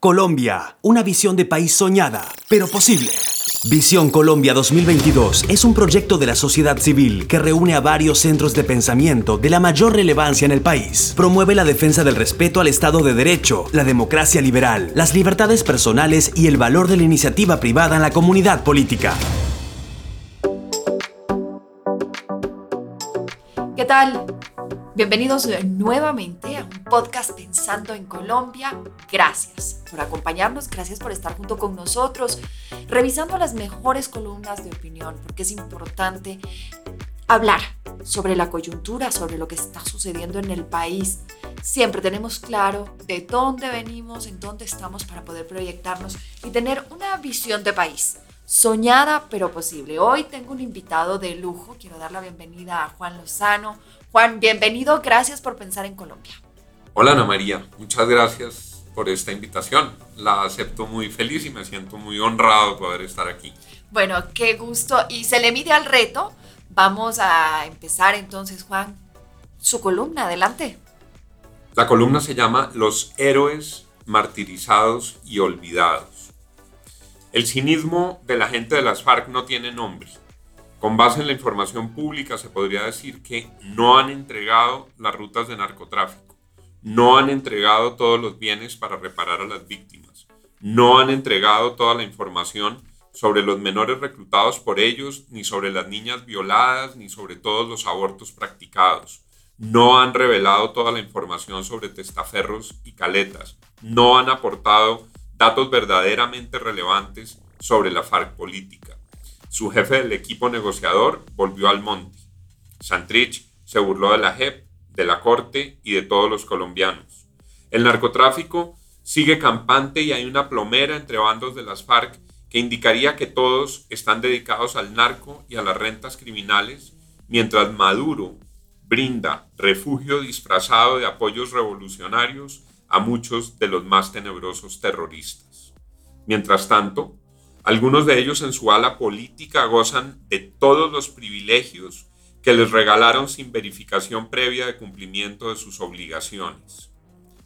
Colombia, una visión de país soñada, pero posible. Visión Colombia 2022 es un proyecto de la sociedad civil que reúne a varios centros de pensamiento de la mayor relevancia en el país. Promueve la defensa del respeto al Estado de Derecho, la democracia liberal, las libertades personales y el valor de la iniciativa privada en la comunidad política. ¿Qué tal? Bienvenidos nuevamente podcast Pensando en Colombia. Gracias por acompañarnos, gracias por estar junto con nosotros, revisando las mejores columnas de opinión, porque es importante hablar sobre la coyuntura, sobre lo que está sucediendo en el país. Siempre tenemos claro de dónde venimos, en dónde estamos para poder proyectarnos y tener una visión de país soñada pero posible. Hoy tengo un invitado de lujo. Quiero dar la bienvenida a Juan Lozano. Juan, bienvenido. Gracias por pensar en Colombia. Hola Ana María, muchas gracias por esta invitación. La acepto muy feliz y me siento muy honrado de poder estar aquí. Bueno, qué gusto. Y se le mide al reto. Vamos a empezar entonces, Juan, su columna. Adelante. La columna se llama Los héroes martirizados y olvidados. El cinismo de la gente de las FARC no tiene nombre. Con base en la información pública se podría decir que no han entregado las rutas de narcotráfico, no han entregado todos los bienes para reparar a las víctimas, no han entregado toda la información sobre los menores reclutados por ellos, ni sobre las niñas violadas, ni sobre todos los abortos practicados. No han revelado toda la información sobre testaferros y caletas. No han aportado datos verdaderamente relevantes sobre la FARC política. Su jefe del equipo negociador volvió al monte. Santrich se burló de la JEP, de la Corte y de todos los colombianos. El narcotráfico sigue campante y hay una plomera entre bandos de las FARC que indicaría que todos están dedicados al narco y a las rentas criminales, mientras Maduro brinda refugio disfrazado de apoyos revolucionarios a muchos de los más tenebrosos terroristas. Mientras tanto, algunos de ellos en su ala política gozan de todos los privilegios que les regalaron sin verificación previa de cumplimiento de sus obligaciones.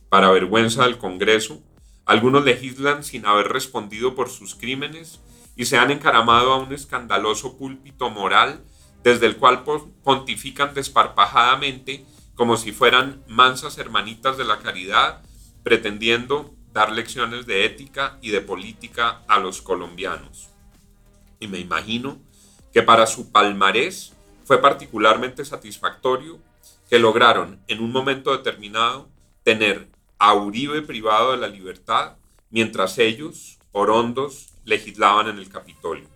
Para vergüenza del Congreso, algunos legislan sin haber respondido por sus crímenes y se han encaramado a un escandaloso púlpito moral desde el cual pontifican desparpajadamente como si fueran mansas hermanitas de la caridad pretendiendo dar lecciones de ética y de política a los colombianos. Y me imagino que para su palmarés fue particularmente satisfactorio que lograron en un momento determinado tener a Uribe privado de la libertad mientras ellos, orondos, legislaban en el Capitolio.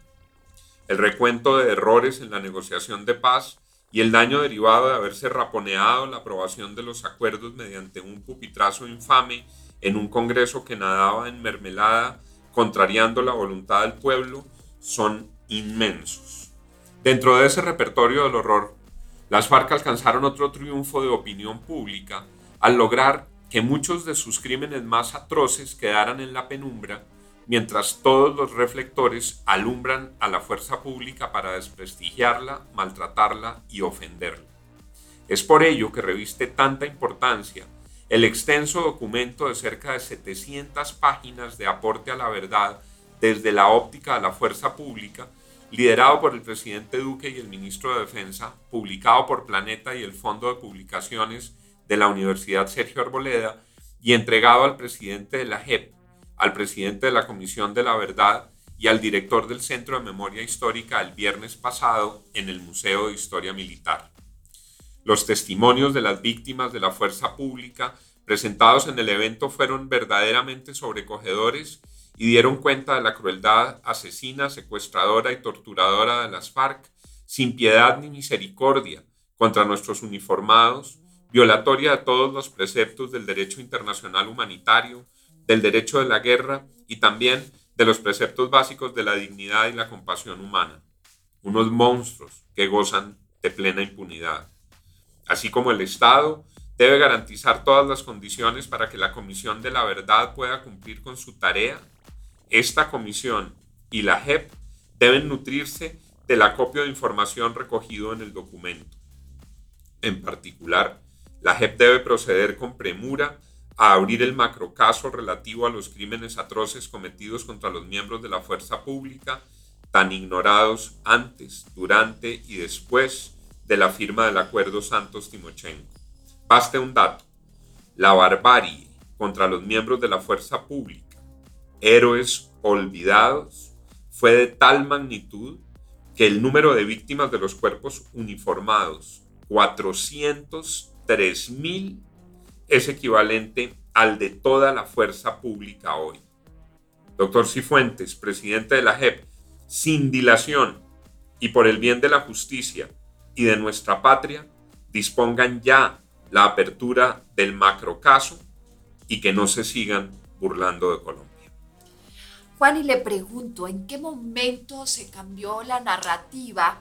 El recuento de errores en la negociación de paz y el daño derivado de haberse raponeado la aprobación de los acuerdos mediante un pupitrazo infame en un Congreso que nadaba en mermelada, contrariando la voluntad del pueblo, son inmensos. Dentro de ese repertorio del horror, las FARC alcanzaron otro triunfo de opinión pública al lograr que muchos de sus crímenes más atroces quedaran en la penumbra mientras todos los reflectores alumbran a la fuerza pública para desprestigiarla, maltratarla y ofenderla. Es por ello que reviste tanta importancia el extenso documento de cerca de 700 páginas de aporte a la verdad desde la óptica de la fuerza pública, liderado por el presidente Duque y el ministro de Defensa, publicado por Planeta y el Fondo de Publicaciones de la Universidad Sergio Arboleda y entregado al presidente de la JEP, al presidente de la Comisión de la Verdad y al director del Centro de Memoria Histórica el viernes pasado en el Museo de Historia Militar. Los testimonios de las víctimas de la fuerza pública presentados en el evento fueron verdaderamente sobrecogedores y dieron cuenta de la crueldad asesina, secuestradora y torturadora de las FARC, sin piedad ni misericordia contra nuestros uniformados, violatoria de todos los preceptos del derecho internacional humanitario, del derecho de la guerra y también de los preceptos básicos de la dignidad y la compasión humana. Unos monstruos que gozan de plena impunidad. Así como el Estado debe garantizar todas las condiciones para que la Comisión de la Verdad pueda cumplir con su tarea, esta comisión y la JEP deben nutrirse del acopio de información recogido en el documento. En particular, la JEP debe proceder con premura a abrir el macrocaso relativo a los crímenes atroces cometidos contra los miembros de la fuerza pública, tan ignorados antes, durante y después de la firma del acuerdo Santos-Timochenko. Baste un dato. La barbarie contra los miembros de la fuerza pública, héroes olvidados, fue de tal magnitud que el número de víctimas de los cuerpos uniformados, 403 mil, es equivalente al de toda la fuerza pública hoy. Doctor Cifuentes, presidente de la JEP, sin dilación y por el bien de la justicia y de nuestra patria, dispongan ya la apertura del macrocaso y que no se sigan burlando de Colombia. Juan, y le pregunto, ¿en qué momento se cambió la narrativa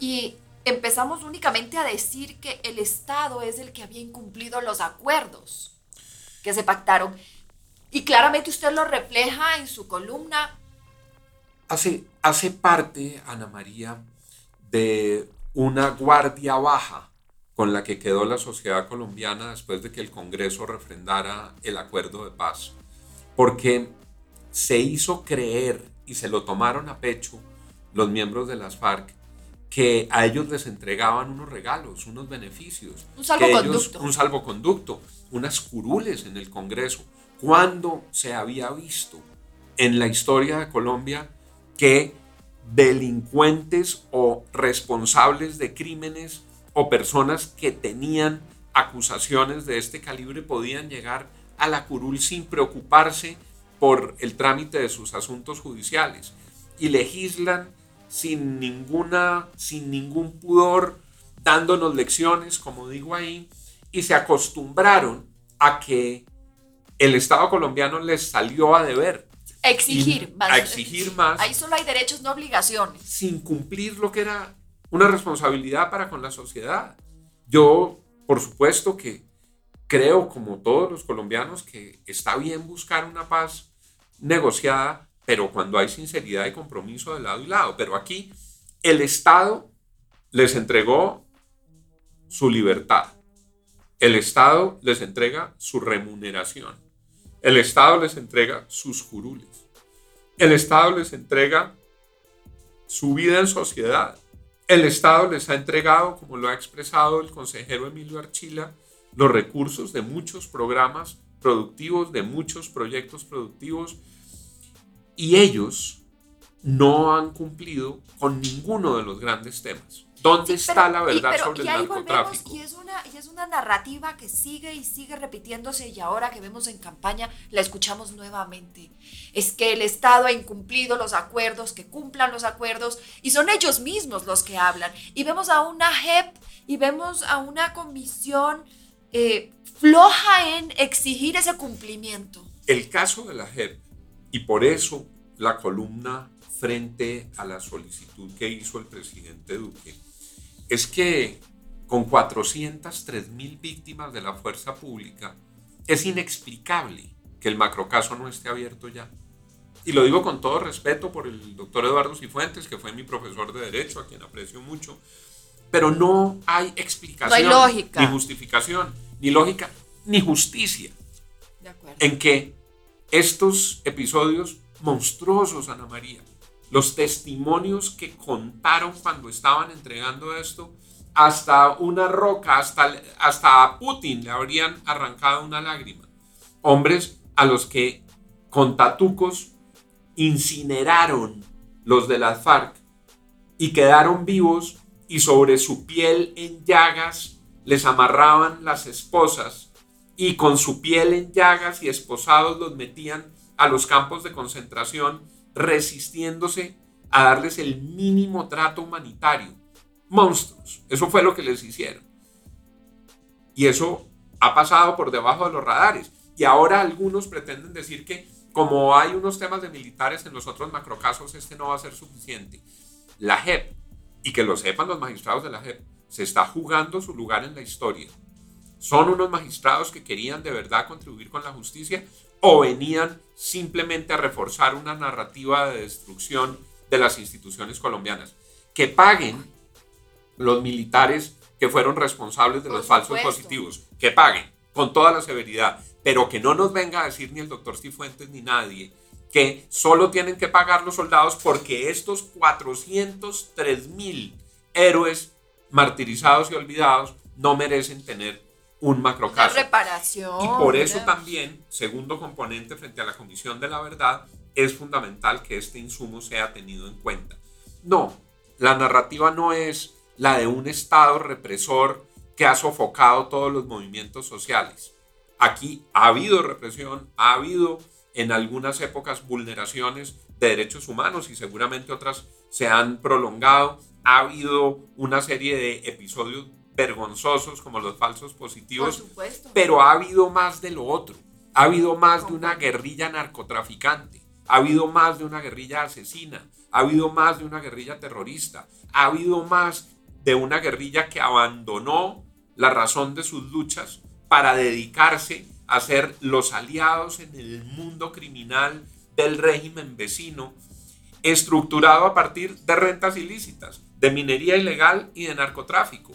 y empezamos únicamente a decir que el Estado es el que había incumplido los acuerdos que se pactaron? Y claramente usted lo refleja en su columna. Hace, hace parte, Ana María, de una guardia baja con la que quedó la sociedad colombiana después de que el Congreso refrendara el acuerdo de paz. Porque se hizo creer y se lo tomaron a pecho los miembros de las FARC que a ellos les entregaban unos regalos, unos beneficios. Un salvoconducto. un salvoconducto, unas curules en el Congreso. ¿Cuándo se había visto en la historia de Colombia que delincuentes o responsables de crímenes o personas que tenían acusaciones de este calibre podían llegar a la curul sin preocuparse por el trámite de sus asuntos judiciales y legislan sin ninguna sin ningún pudor dándonos lecciones como digo ahí y se acostumbraron a que el Estado colombiano les salió a deber. Exigir más a exigir más. Ahí solo hay derechos no obligaciones. Sin cumplir lo que era una responsabilidad para con la sociedad. Yo, por supuesto que creo, como todos los colombianos, que está bien buscar una paz negociada, pero cuando hay sinceridad y compromiso de lado y lado. Pero aquí el Estado les entregó su libertad. El Estado les entrega su remuneración. El Estado les entrega sus curules. El Estado les entrega su vida en sociedad. El Estado les ha entregado, como lo ha expresado el consejero Emilio Archila, los recursos de muchos programas productivos, de muchos proyectos productivos, y ellos no han cumplido con ninguno de los grandes temas. ¿Dónde está la verdad sobre el narcotráfico? y, es una, y es una narrativa que sigue y sigue repitiéndose y ahora que vemos en campaña la escuchamos nuevamente. Es que el Estado ha incumplido los acuerdos, que cumplan los acuerdos y son ellos mismos los que hablan. Y vemos a una JEP y vemos a una comisión eh, floja en exigir ese cumplimiento. El caso de la JEP y por eso la columna frente a la solicitud que hizo el presidente Duque es que con 403 mil víctimas de la fuerza pública, es inexplicable que el macrocaso no esté abierto ya. Y lo digo con todo respeto por el doctor Eduardo Cifuentes, que fue mi profesor de Derecho, a quien aprecio mucho, pero no hay explicación, ni justificación, ni lógica, ni justicia en que estos episodios monstruosos, Ana María, los testimonios que contaron cuando estaban entregando esto, hasta una roca, hasta, hasta a Putin le habrían arrancado una lágrima. Hombres a los que con tatucos incineraron los de las FARC y quedaron vivos y sobre su piel en llagas les amarraban las esposas y con su piel en llagas y esposados los metían a los campos de concentración resistiéndose a darles el mínimo trato humanitario. Monstruos. Eso fue lo que les hicieron. Y eso ha pasado por debajo de los radares. Y ahora algunos pretenden decir que como hay unos temas de militares en los otros macrocasos, este no va a ser suficiente. La JEP, y que lo sepan los magistrados de la JEP, se está jugando su lugar en la historia. Son unos magistrados que querían de verdad contribuir con la justicia o venían simplemente a reforzar una narrativa de destrucción de las instituciones colombianas. Que paguen los militares que fueron responsables de los falsos positivos. Que paguen con toda la severidad. pero que no nos venga a decir ni el doctor Cifuentes ni nadie que solo tienen que pagar los soldados porque estos 403 mil héroes martirizados y olvidados no merecen tener un macrocaso. reparación. Y por eso también, segundo componente frente a la Comisión de la Verdad, es fundamental que este insumo sea tenido en cuenta. No, la narrativa no es la de un Estado represor que ha sofocado todos los movimientos sociales. Aquí ha habido represión, ha habido en algunas épocas vulneraciones de derechos humanos y seguramente otras se han prolongado. Ha habido una serie de episodios vergonzosos como los falsos positivos, pero ha habido más de lo otro. Ha habido más de una guerrilla narcotraficante, ha habido más de una guerrilla asesina, ha habido más de una guerrilla terrorista, ha habido más de una guerrilla que abandonó la razón de sus luchas para dedicarse a ser los aliados en el mundo criminal del régimen vecino, estructurado a partir de rentas ilícitas, de minería ilegal y de narcotráfico.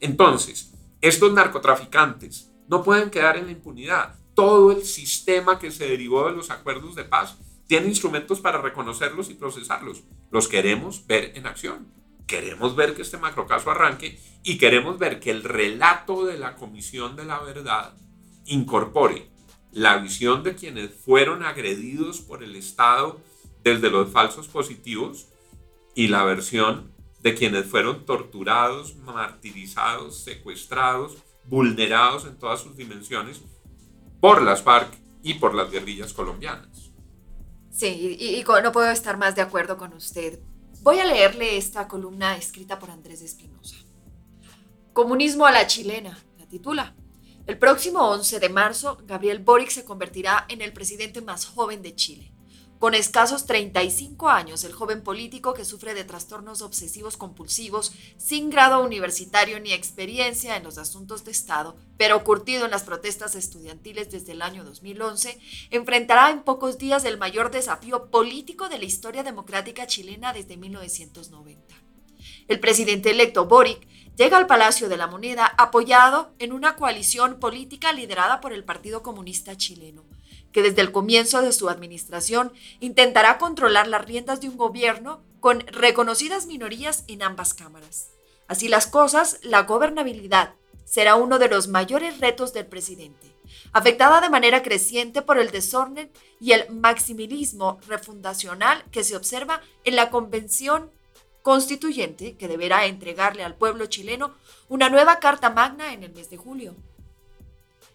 Entonces, estos narcotraficantes no pueden quedar en la impunidad. Todo el sistema que se derivó de los acuerdos de paz tiene instrumentos para reconocerlos y procesarlos. Los queremos ver en acción. Queremos ver que este macrocaso arranque y queremos ver que el relato de la Comisión de la Verdad incorpore la visión de quienes fueron agredidos por el Estado desde los falsos positivos y la versión de quienes fueron torturados, martirizados, secuestrados, vulnerados en todas sus dimensiones por las FARC y por las guerrillas colombianas. Sí, y, no puedo estar más de acuerdo con usted. Voy a leerle esta columna escrita por Andrés Espinosa. Comunismo a la chilena, la titula. El próximo 11 de marzo, Gabriel Boric se convertirá en el presidente más joven de Chile. Con escasos 35 años, el joven político que sufre de trastornos obsesivos compulsivos, sin grado universitario ni experiencia en los asuntos de Estado, pero curtido en las protestas estudiantiles desde el año 2011, enfrentará en pocos días el mayor desafío político de la historia democrática chilena desde 1990. El presidente electo Boric llega al Palacio de la Moneda apoyado en una coalición política liderada por el Partido Comunista Chileno que desde el comienzo de su administración intentará controlar las riendas de un gobierno con reconocidas minorías en ambas cámaras. Así las cosas, la gobernabilidad será uno de los mayores retos del presidente, afectada de manera creciente por el desorden y el maximilismo refundacional que se observa en la convención constituyente que deberá entregarle al pueblo chileno una nueva Carta Magna en el mes de julio.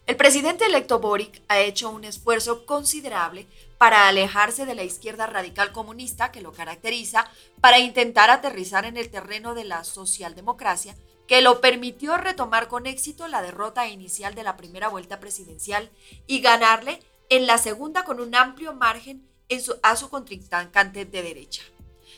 El presidente electo Boric ha hecho un esfuerzo considerable para alejarse de la izquierda radical comunista que lo caracteriza, para intentar aterrizar en el terreno de la socialdemocracia, que lo permitió retomar con éxito la derrota inicial de la primera vuelta presidencial y ganarle en la segunda con un amplio margen a su contrincante de derecha.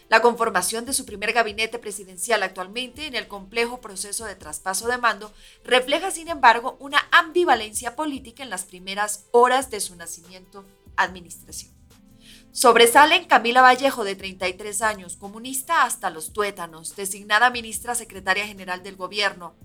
La conformación de su primer gabinete presidencial actualmente en el complejo proceso de traspaso de mando refleja, sin embargo, una ambivalencia política en las primeras horas de su nacimiento administración. Sobresalen Camila Vallejo, de 33 años, comunista hasta los tuétanos, designada ministra secretaria general del gobierno,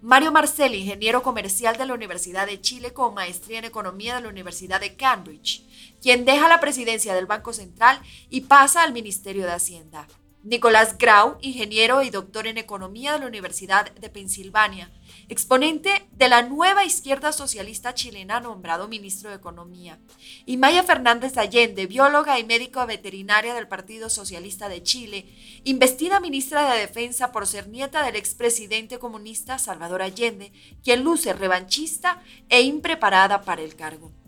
Mario Marcel, ingeniero comercial de la Universidad de Chile con maestría en economía de la Universidad de Cambridge, quien deja la presidencia del Banco Central y pasa al Ministerio de Hacienda. Nicolás Grau, ingeniero y doctor en economía de la Universidad de Pensilvania, exponente de la nueva izquierda socialista chilena nombrado ministro de Economía. Y Maya Fernández Allende, bióloga y médico veterinaria del Partido Socialista de Chile, investida ministra de Defensa por ser nieta del expresidente comunista Salvador Allende, quien luce revanchista e impreparada para el cargo.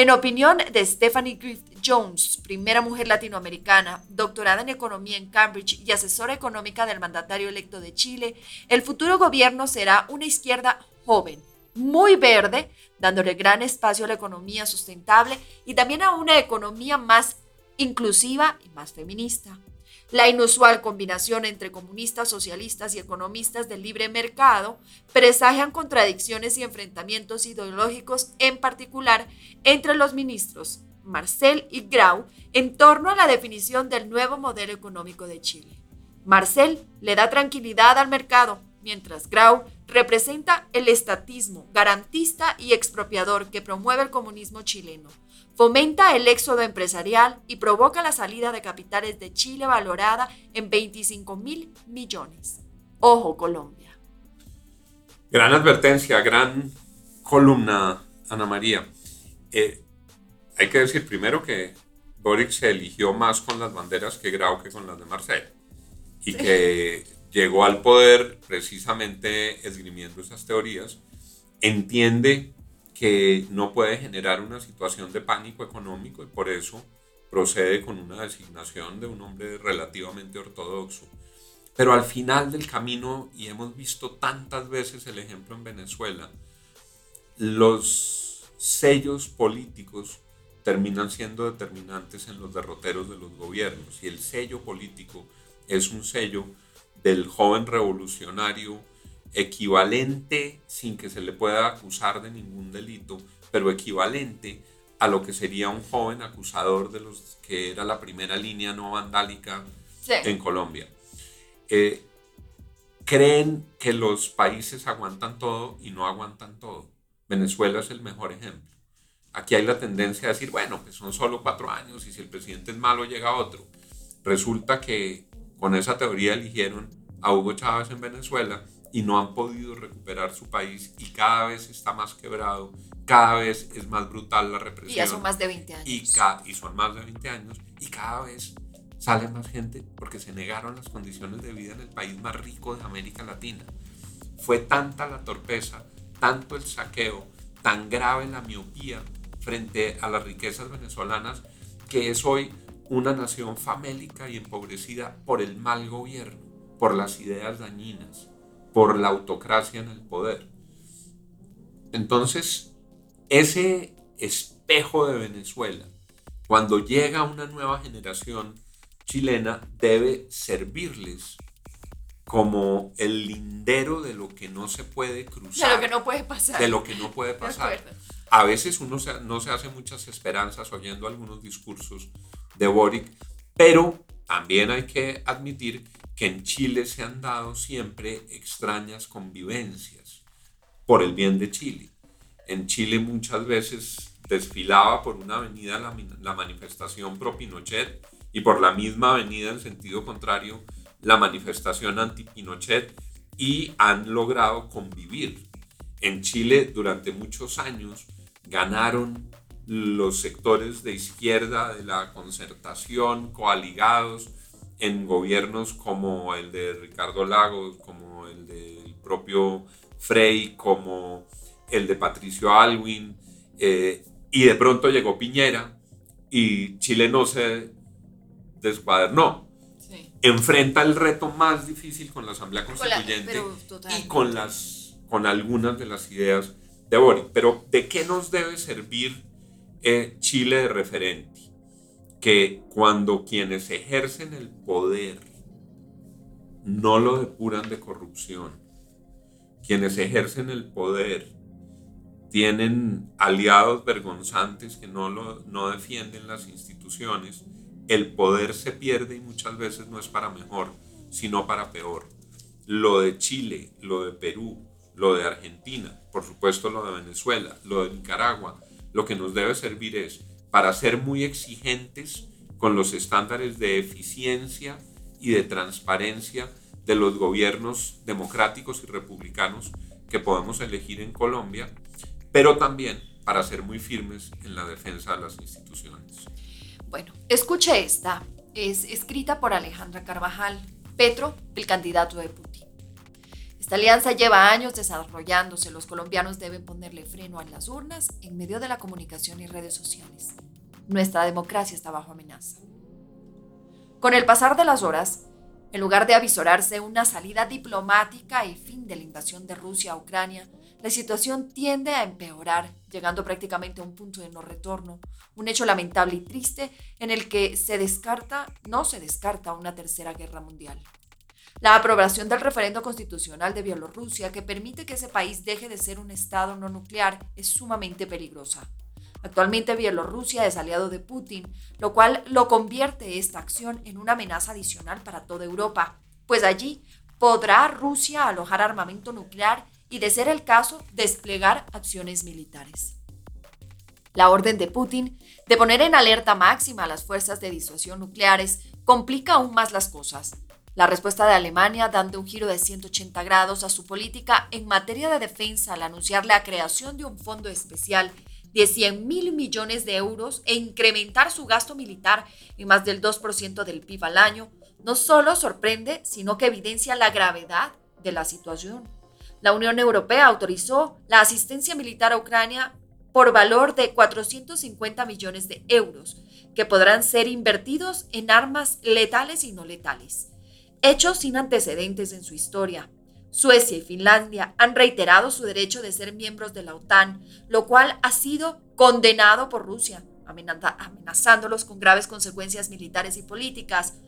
En opinión de Stephanie Griffith Jones, primera mujer latinoamericana, doctorada en economía en Cambridge y asesora económica del mandatario electo de Chile, el futuro gobierno será una izquierda joven, muy verde, dándole gran espacio a la economía sustentable y también a una economía más inclusiva y más feminista. La inusual combinación entre comunistas, socialistas y economistas del libre mercado presagian contradicciones y enfrentamientos ideológicos, en particular entre los ministros Marcel y Grau, en torno a la definición del nuevo modelo económico de Chile. Marcel le da tranquilidad al mercado, mientras Grau representa el estatismo garantista y expropiador que promueve el comunismo chileno, fomenta el éxodo empresarial y provoca la salida de capitales de Chile valorada en 25 mil millones. Ojo, Colombia. Gran advertencia, gran columna, Ana María. Eh, hay que decir primero que Boric se eligió más con las banderas que Grau que con las de Marcel y que llegó al poder precisamente esgrimiendo esas teorías, entiende que no puede generar una situación de pánico económico y por eso procede con una designación de un hombre relativamente ortodoxo. Pero al final del camino, y hemos visto tantas veces el ejemplo en Venezuela, los sellos políticos terminan siendo determinantes en los derroteros de los gobiernos y el sello político es un sello del joven revolucionario equivalente, sin que se le pueda acusar de ningún delito, pero equivalente a lo que sería un joven acusador de los que era la primera línea no vandálica en Colombia. Eh, creen que los países aguantan todo y no aguantan todo. Venezuela es el mejor ejemplo. Aquí hay la tendencia a decir, bueno, pues son solo cuatro años y si el presidente es malo llega otro. Resulta que con esa teoría eligieron a Hugo Chávez en Venezuela y no han podido recuperar su país y cada vez está más quebrado, cada vez es más brutal la represión. Y ya son más de 20 años. Y, y son más de 20 años y cada vez sale más gente porque se negaron las condiciones de vida en el país más rico de América Latina. Fue tanta la torpeza, tanto el saqueo, tan grave la miopía frente a las riquezas venezolanas que es hoy una nación famélica y empobrecida por el mal gobierno, por las ideas dañinas, por la autocracia en el poder. Entonces, ese espejo de Venezuela, cuando llega una nueva generación chilena, debe servirles como el lindero de lo que no se puede cruzar. De lo que no puede pasar. De lo que no puede pasar. A veces uno no se hace muchas esperanzas oyendo algunos discursos de Boric, pero también hay que admitir que en Chile se han dado siempre extrañas convivencias por el bien de Chile. En Chile muchas veces desfilaba por una avenida la, manifestación pro Pinochet y por la misma avenida en sentido contrario la manifestación anti Pinochet y han logrado convivir. En Chile durante muchos años ganaron los sectores de izquierda de la concertación coaligados en gobiernos como el de Ricardo Lagos, como el del propio Frey, como el de Patricio Alwin, eh, y de pronto llegó Piñera y Chile no se descuadernó. Enfrenta el reto más difícil con la Asamblea Constituyente y con, las, con algunas de las ideas de Boric. Pero ¿de qué nos debe servir eh, Chile de referente, que cuando quienes ejercen el poder no lo depuran de corrupción, quienes ejercen el poder tienen aliados vergonzantes que no, lo, no defienden las instituciones, el poder se pierde y muchas veces no es para mejor, sino para peor. Lo de Chile, lo de Perú, lo de Argentina, por supuesto lo de Venezuela, lo de Nicaragua, lo que nos debe servir es para ser muy exigentes con los estándares de eficiencia y de transparencia de los gobiernos democráticos y republicanos que podemos elegir en Colombia, pero también para ser muy firmes en la defensa de las instituciones. Bueno, escuche esta. Es escrita por Alejandra Carvajal, Petro, el candidato de Putin. Esta alianza lleva años desarrollándose. Los colombianos deben ponerle freno a las urnas en medio de la comunicación y redes sociales. Nuestra democracia está bajo amenaza. Con el pasar de las horas, en lugar de avisorarse una salida diplomática y fin de la invasión de Rusia a Ucrania, la situación tiende a empeorar, llegando prácticamente a un punto de no retorno, un hecho lamentable y triste en el que se descarta, no se descarta una tercera guerra mundial. La aprobación del referendo constitucional de Bielorrusia, que permite que ese país deje de ser un Estado no nuclear, es sumamente peligrosa. Actualmente Bielorrusia es aliado de Putin, lo cual lo convierte esta acción en una amenaza adicional para toda Europa, pues allí ¿podrá Rusia alojar armamento nuclear y, de ser el caso, desplegar acciones militares? La orden de Putin de poner en alerta máxima a las fuerzas de disuasión nucleares complica aún más las cosas. La respuesta de Alemania, dando un giro de 180 grados a su política en materia de defensa al anunciar la creación de un fondo especial de 100 mil millones de euros e incrementar su gasto militar en más del 2% del PIB al año, no solo sorprende, sino que evidencia la gravedad de la situación. La Unión Europea autorizó la asistencia militar a Ucrania por valor de 450 millones de euros, que podrán ser invertidos en armas letales y no letales. Hechos sin antecedentes en su historia. Suecia y Finlandia han reiterado su derecho de ser miembros de la OTAN, lo cual ha sido condenado por Rusia, amenazándolos con graves consecuencias militares y políticas.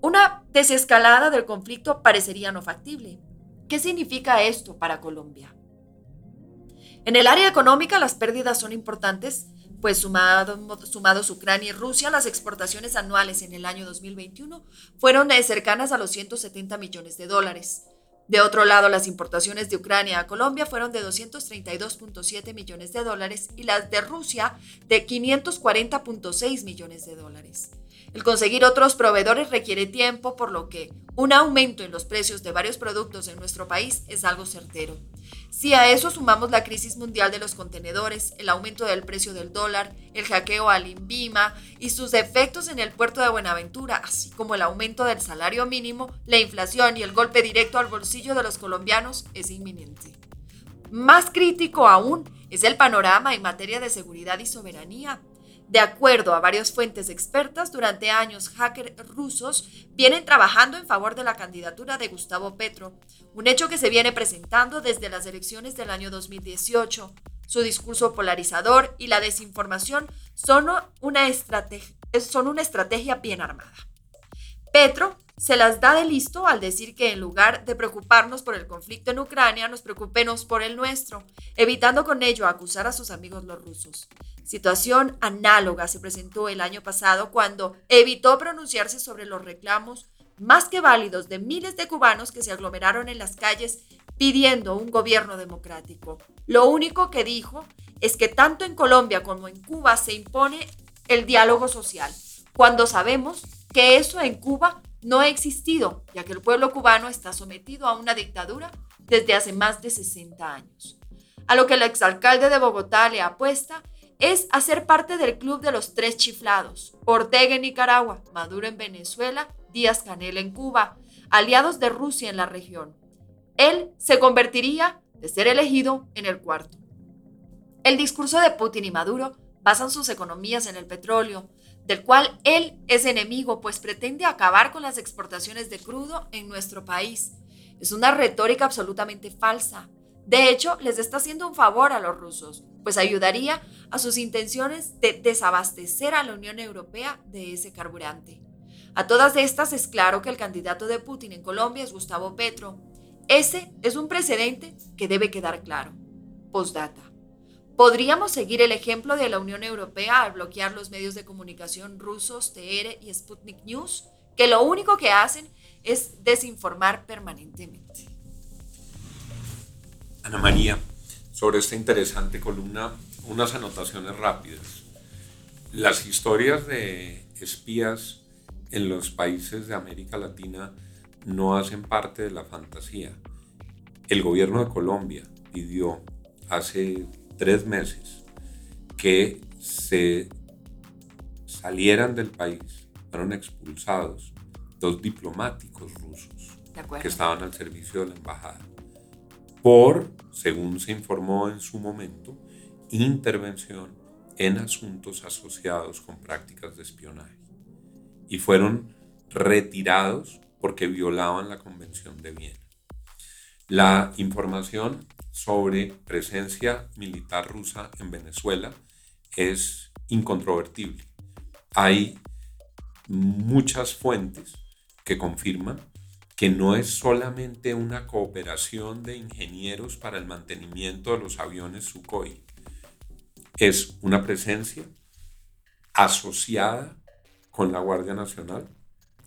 Una desescalada del conflicto parecería no factible. ¿Qué significa esto para Colombia? En el área económica las pérdidas son importantes, pues sumados Ucrania y Rusia, las exportaciones anuales en el año 2021 fueron cercanas a los 170 millones de dólares. De otro lado, las importaciones de Ucrania a Colombia fueron de 232.7 millones de dólares y las de Rusia de 540.6 millones de dólares. El conseguir otros proveedores requiere tiempo, por lo que un aumento en los precios de varios productos en nuestro país es algo certero. Si a eso sumamos la crisis mundial de los contenedores, el aumento del precio del dólar, el hackeo al INVIMA y sus efectos en el puerto de Buenaventura, así como el aumento del salario mínimo, la inflación y el golpe directo al bolsillo de los colombianos, es inminente. Más crítico aún es el panorama en materia de seguridad y soberanía. De acuerdo a varias fuentes expertas, durante años hackers rusos vienen trabajando en favor de la candidatura de Gustavo Petro, un hecho que se viene presentando desde las elecciones del año 2018. Su discurso polarizador y la desinformación son una, son una estrategia bien armada. Petro se las da de listo al decir que en lugar de preocuparnos por el conflicto en Ucrania, nos preocupemos por el nuestro, evitando con ello acusar a sus amigos los rusos. Situación análoga se presentó el año pasado cuando evitó pronunciarse sobre los reclamos más que válidos de miles de cubanos que se aglomeraron en las calles pidiendo un gobierno democrático. Lo único que dijo es que tanto en Colombia como en Cuba se impone el diálogo social, cuando sabemos que eso en Cuba no ha existido, ya que el pueblo cubano está sometido a una dictadura desde hace más de 60 años. A lo que el exalcalde de Bogotá le apuesta es hacer parte del club de los tres chiflados, Ortega en Nicaragua, Maduro en Venezuela, Díaz Canel en Cuba, aliados de Rusia en la región. Él se convertiría, de ser elegido, en el cuarto. El discurso de Putin y Maduro basan sus economías en el petróleo, del cual él es enemigo, pues pretende acabar con las exportaciones de crudo en nuestro país. Es una retórica absolutamente falsa. De hecho, les está haciendo un favor a los rusos, pues ayudaría a sus intenciones de desabastecer a la Unión Europea de ese carburante. A todas estas es claro que el candidato de Putin en Colombia es Gustavo Petro. Ese es un precedente que debe quedar claro. Postdata. Podríamos seguir el ejemplo de la Unión Europea al bloquear los medios de comunicación rusos, TR y Sputnik News, que lo único que hacen es desinformar permanentemente. Ana María, sobre esta interesante columna, unas anotaciones rápidas. Las historias de espías en los países de América Latina no hacen parte de la fantasía. El gobierno de Colombia pidió hace tres meses que se salieran del país, fueron expulsados dos diplomáticos rusos que estaban al servicio de la embajada por, según se informó en su momento, intervención en asuntos asociados con prácticas de espionaje. Y fueron retirados porque violaban la Convención de Viena. La información sobre presencia militar rusa en Venezuela es incontrovertible. Hay muchas fuentes que confirman que no es solamente una cooperación de ingenieros para el mantenimiento de los aviones Sukhoi, es una presencia asociada con la Guardia Nacional,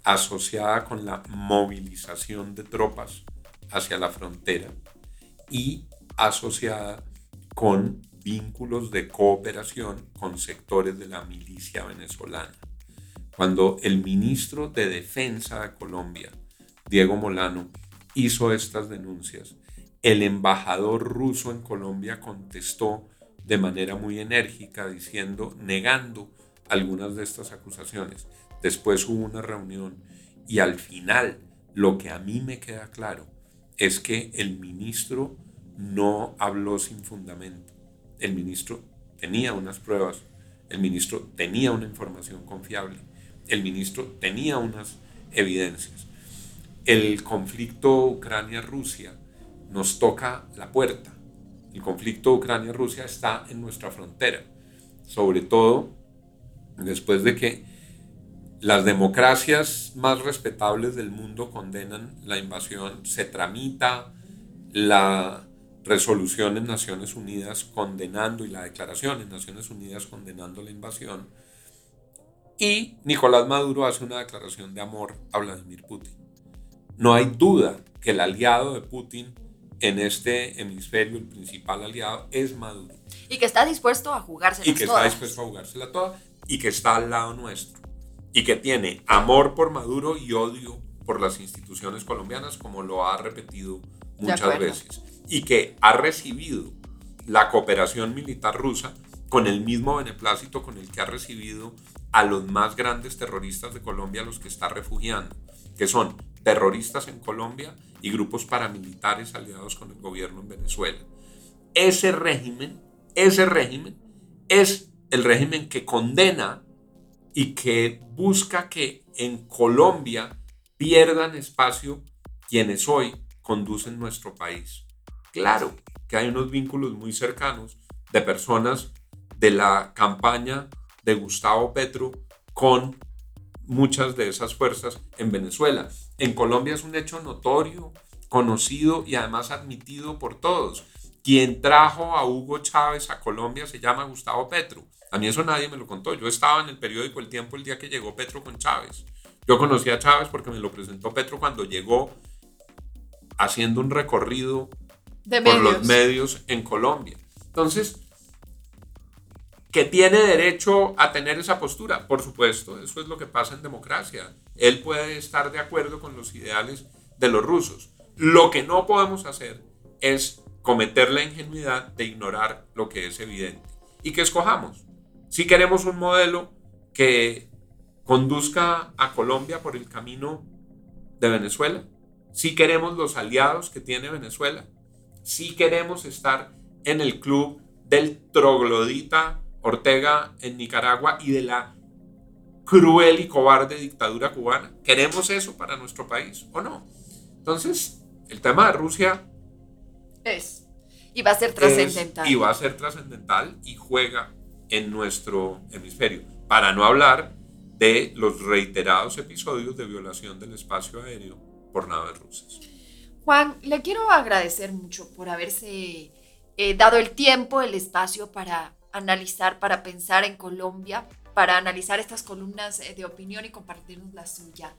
asociada con la movilización de tropas hacia la frontera y asociada con vínculos de cooperación con sectores de la milicia venezolana. Cuando el ministro de Defensa de Colombia, Diego Molano, hizo estas denuncias, el embajador ruso en Colombia contestó de manera muy enérgica diciendo, negando algunas de estas acusaciones. Después hubo una reunión y al final lo que a mí me queda claro es que el ministro no habló sin fundamento. El ministro tenía unas pruebas, el ministro tenía una información confiable, el ministro tenía unas evidencias. El conflicto Ucrania-Rusia nos toca la puerta. El conflicto Ucrania-Rusia está en nuestra frontera, sobre todo después de que las democracias más respetables del mundo condenan la invasión, se tramita la resolución en Naciones Unidas condenando y la declaración en Naciones Unidas condenando la invasión. Y Nicolás Maduro hace una declaración de amor a Vladimir Putin. No hay duda que el aliado de Putin en este hemisferio, el principal aliado, es Maduro. Y que está dispuesto a jugársela Y que está dispuesto a jugársela toda y que está al lado nuestro. Y que tiene amor por Maduro y odio por las instituciones colombianas, como lo ha repetido muchas veces y que ha recibido la cooperación militar rusa con el mismo beneplácito con el que ha recibido a los más grandes terroristas de Colombia, los que está refugiando, que son terroristas en Colombia y grupos paramilitares aliados con el gobierno en Venezuela. Ese régimen, ese régimen es el régimen que condena y que busca que en Colombia pierdan espacio quienes hoy conducen nuestro país. Claro que hay unos vínculos muy cercanos de personas de la campaña de Gustavo Petro con muchas de esas fuerzas en Venezuela. En Colombia es un hecho notorio, conocido y además admitido por todos. Quien trajo a Hugo Chávez a Colombia se llama Gustavo Petro. A mí eso nadie me lo contó. Yo estaba en el periódico El Tiempo el día que llegó Petro con Chávez. Yo conocí a Chávez porque me lo presentó Petro cuando llegó haciendo un recorrido por los medios en Colombia. Entonces, ¿que tiene derecho a tener esa postura? Por supuesto, eso es lo que pasa en democracia. Él puede estar de acuerdo con los ideales de los rusos. Lo que no podemos hacer es cometer la ingenuidad de ignorar lo que es evidente y que escojamos. Si queremos un modelo que conduzca a Colombia por el camino de Venezuela, si queremos los aliados que tiene Venezuela, si queremos estar en el club del troglodita Ortega en Nicaragua y de la cruel y cobarde dictadura cubana. ¿Queremos eso para nuestro país o no? Entonces, el tema de Rusia es y va a ser trascendental. Y va a ser trascendental y juega en nuestro hemisferio. Para no hablar de los reiterados episodios de violación del espacio aéreo por naves rusas. Juan, le quiero agradecer mucho por haberse eh, dado el tiempo, el espacio para analizar, para pensar en Colombia, para analizar estas columnas eh, de opinión y compartirnos la suya.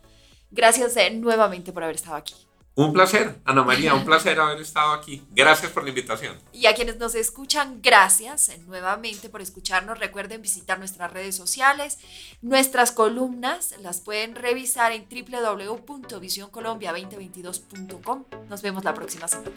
Gracias eh, nuevamente por haber estado aquí. Un placer, Ana María, un placer haber estado aquí. Gracias por la invitación. Y a quienes nos escuchan, gracias nuevamente por escucharnos. Recuerden visitar nuestras redes sociales. Nuestras columnas las pueden revisar en www.visioncolombia2022.com. Nos vemos la próxima semana.